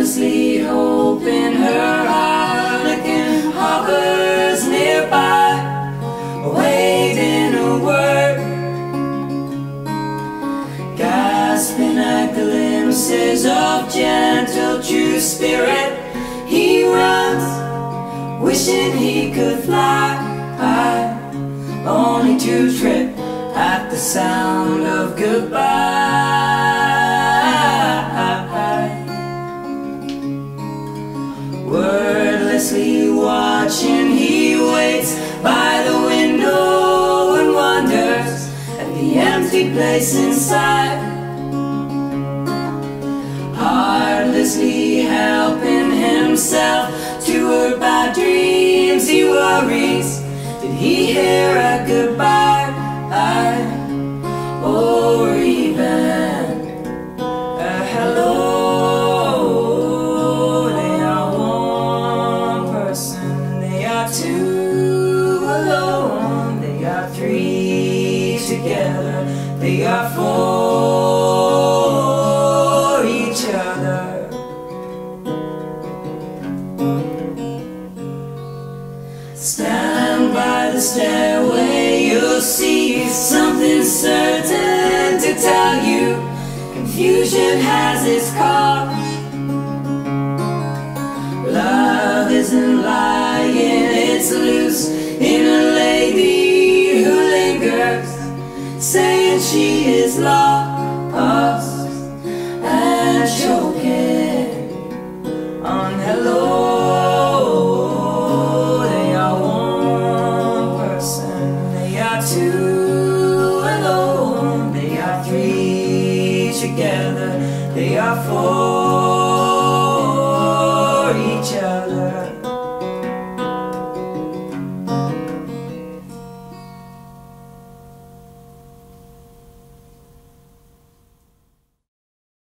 jealousy, hope in her eye. Looking hovers nearby, awaiting a word. Gasping at glimpses of gentle, true spirit. He runs, wishing he could fly. Only to trip at the sound of goodbye. Wordlessly watching, he waits by the window and wonders at the empty place inside. Heartlessly helping himself to her bad dreams, he worries. Did he hear they are two alone, they are three together, they are for each other. Stand by the stairway, you'll see something certain to tell you. Confusion has its cost. Love isn't lying, it's loose in a lady who lingers, saying she is lost and choking on hello. They are one person, they are two alone, they are three together, they are four